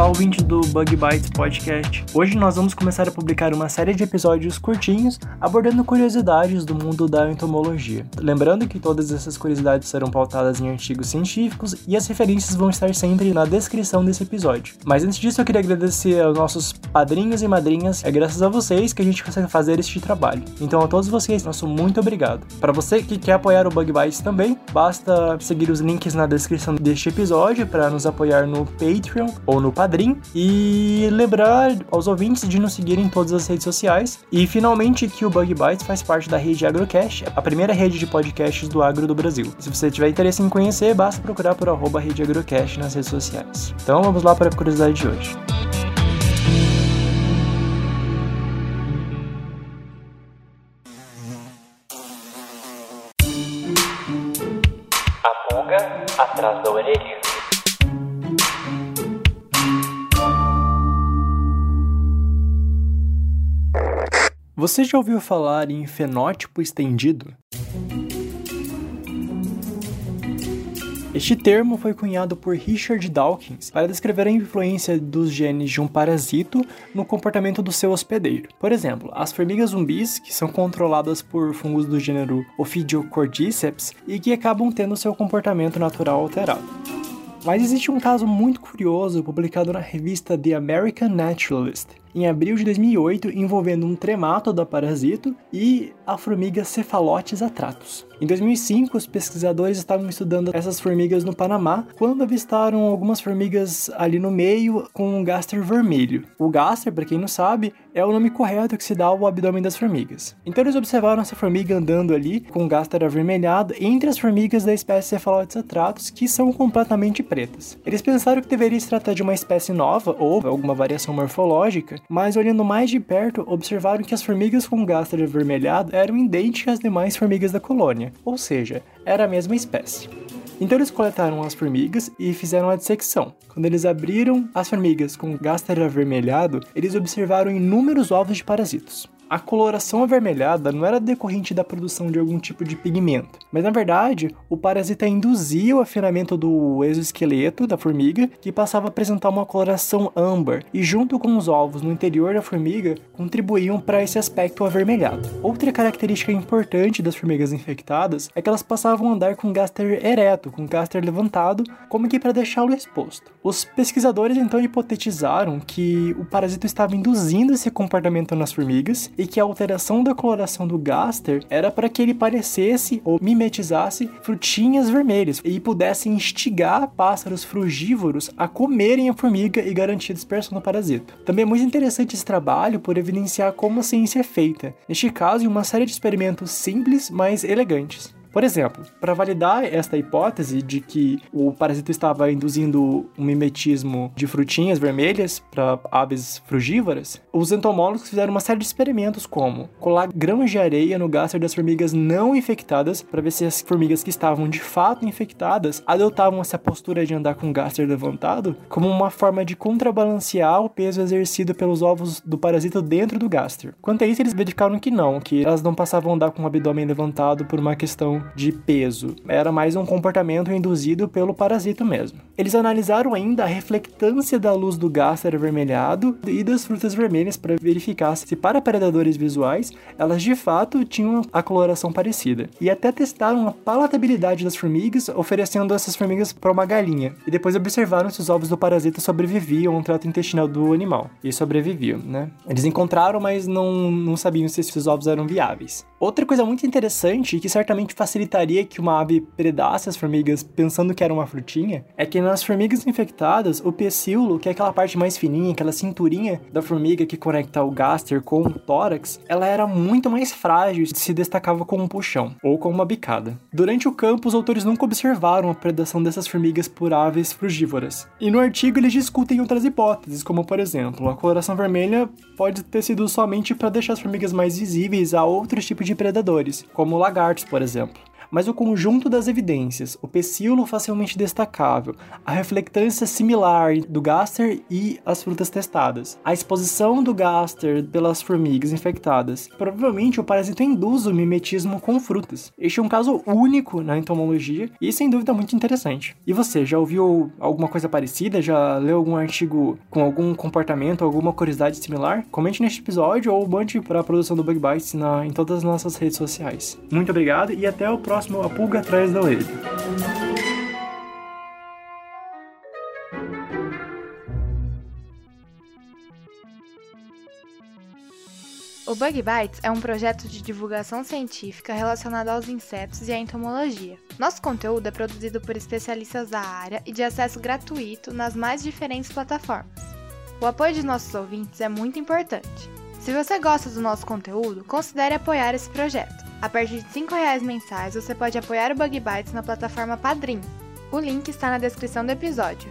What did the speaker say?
Olá, ouvinte do Bug Bites Podcast. Hoje nós vamos começar a publicar uma série de episódios curtinhos abordando curiosidades do mundo da entomologia. Lembrando que todas essas curiosidades serão pautadas em artigos científicos e as referências vão estar sempre na descrição desse episódio. Mas antes disso, eu queria agradecer aos nossos padrinhos e madrinhas. É graças a vocês que a gente consegue fazer este trabalho. Então, a todos vocês, nosso muito obrigado. Para você que quer apoiar o Bug Bites também, basta seguir os links na descrição deste episódio para nos apoiar no Patreon ou no Padrim e lembrar aos ouvintes de nos seguirem em todas as redes sociais e finalmente que o Bug Bites faz parte da rede Agrocast, a primeira rede de podcasts do agro do Brasil. Se você tiver interesse em conhecer, basta procurar por arroba rede Agrocast nas redes sociais. Então vamos lá para a curiosidade de hoje. A pulga atrás da orelha. Você já ouviu falar em fenótipo estendido? Este termo foi cunhado por Richard Dawkins para descrever a influência dos genes de um parasito no comportamento do seu hospedeiro. Por exemplo, as formigas zumbis, que são controladas por fungos do gênero Ophidiocordyceps e que acabam tendo seu comportamento natural alterado. Mas existe um caso muito curioso publicado na revista The American Naturalist, em abril de 2008, envolvendo um trematoda parasito e a formiga Cephalotes atratus. Em 2005, os pesquisadores estavam estudando essas formigas no Panamá quando avistaram algumas formigas ali no meio com um gaster vermelho. O gaster, para quem não sabe, é o nome correto que se dá ao abdômen das formigas. Então eles observaram essa formiga andando ali com o gaster avermelhado entre as formigas da espécie Cephalotes atratus que são completamente pretas. Eles pensaram que deveria se tratar de uma espécie nova ou alguma variação morfológica, mas olhando mais de perto, observaram que as formigas com gaster avermelhado eram idênticas às demais formigas da colônia, ou seja, era a mesma espécie. Então eles coletaram as formigas e fizeram a dissecção. Quando eles abriram as formigas com gaster avermelhado, eles observaram inúmeros ovos de parasitos. A coloração avermelhada não era decorrente da produção de algum tipo de pigmento, mas na verdade o parasita induzia o afinamento do exoesqueleto da formiga, que passava a apresentar uma coloração âmbar, e junto com os ovos no interior da formiga contribuíam para esse aspecto avermelhado. Outra característica importante das formigas infectadas é que elas passavam a andar com gaster ereto, com gaster levantado, como que para deixá-lo exposto. Os pesquisadores então hipotetizaram que o parasito estava induzindo esse comportamento nas formigas e que a alteração da coloração do gaster era para que ele parecesse ou mimetizasse frutinhas vermelhas e pudesse instigar pássaros frugívoros a comerem a formiga e garantir a dispersão do parasito. Também é muito interessante esse trabalho por evidenciar como a ciência é feita, neste caso em uma série de experimentos simples, mas elegantes. Por exemplo, para validar esta hipótese de que o parasito estava induzindo um mimetismo de frutinhas vermelhas para aves frugívoras, os entomólogos fizeram uma série de experimentos como colar grãos de areia no gaster das formigas não infectadas para ver se as formigas que estavam de fato infectadas adotavam essa postura de andar com o gaster levantado como uma forma de contrabalancear o peso exercido pelos ovos do parasito dentro do gaster. Quanto a isso, eles verificaram que não, que elas não passavam a andar com o abdômen levantado por uma questão de peso. Era mais um comportamento induzido pelo parasito mesmo. Eles analisaram ainda a reflectância da luz do gaster avermelhado e das frutas vermelhas para verificar se para predadores visuais elas de fato tinham a coloração parecida. E até testaram a palatabilidade das formigas, oferecendo essas formigas para uma galinha. E depois observaram se os ovos do parasita sobreviviam ao trato intestinal do animal. E sobreviviam, né? Eles encontraram, mas não, não sabiam se esses ovos eram viáveis. Outra coisa muito interessante que certamente facilitaria que uma ave predasse as formigas pensando que era uma frutinha é que nas formigas infectadas, o pecíolo, que é aquela parte mais fininha, aquela cinturinha da formiga que conecta o gaster com o tórax, ela era muito mais frágil e se destacava com um puxão ou com uma bicada. Durante o campo, os autores nunca observaram a predação dessas formigas por aves frugívoras. E no artigo eles discutem outras hipóteses, como por exemplo, a coloração vermelha pode ter sido somente para deixar as formigas mais visíveis a outros tipos de predadores, como lagartos, por exemplo. Mas o conjunto das evidências, o pecíolo facilmente destacável, a reflectância similar do Gaster e as frutas testadas, a exposição do Gaster pelas formigas infectadas. Provavelmente o parasito induz o mimetismo com frutas. Este é um caso único na entomologia e sem dúvida muito interessante. E você, já ouviu alguma coisa parecida? Já leu algum artigo com algum comportamento, alguma curiosidade similar? Comente neste episódio ou mande para a produção do Bug Bites na, em todas as nossas redes sociais. Muito obrigado e até o próximo A Pulga Atrás da Orelha. O Bug Bites é um projeto de divulgação científica relacionado aos insetos e à entomologia. Nosso conteúdo é produzido por especialistas da área e de acesso gratuito nas mais diferentes plataformas. O apoio de nossos ouvintes é muito importante. Se você gosta do nosso conteúdo, considere apoiar esse projeto. A partir de R$ 5,00 mensais, você pode apoiar o Bug Bites na plataforma Padrim. O link está na descrição do episódio.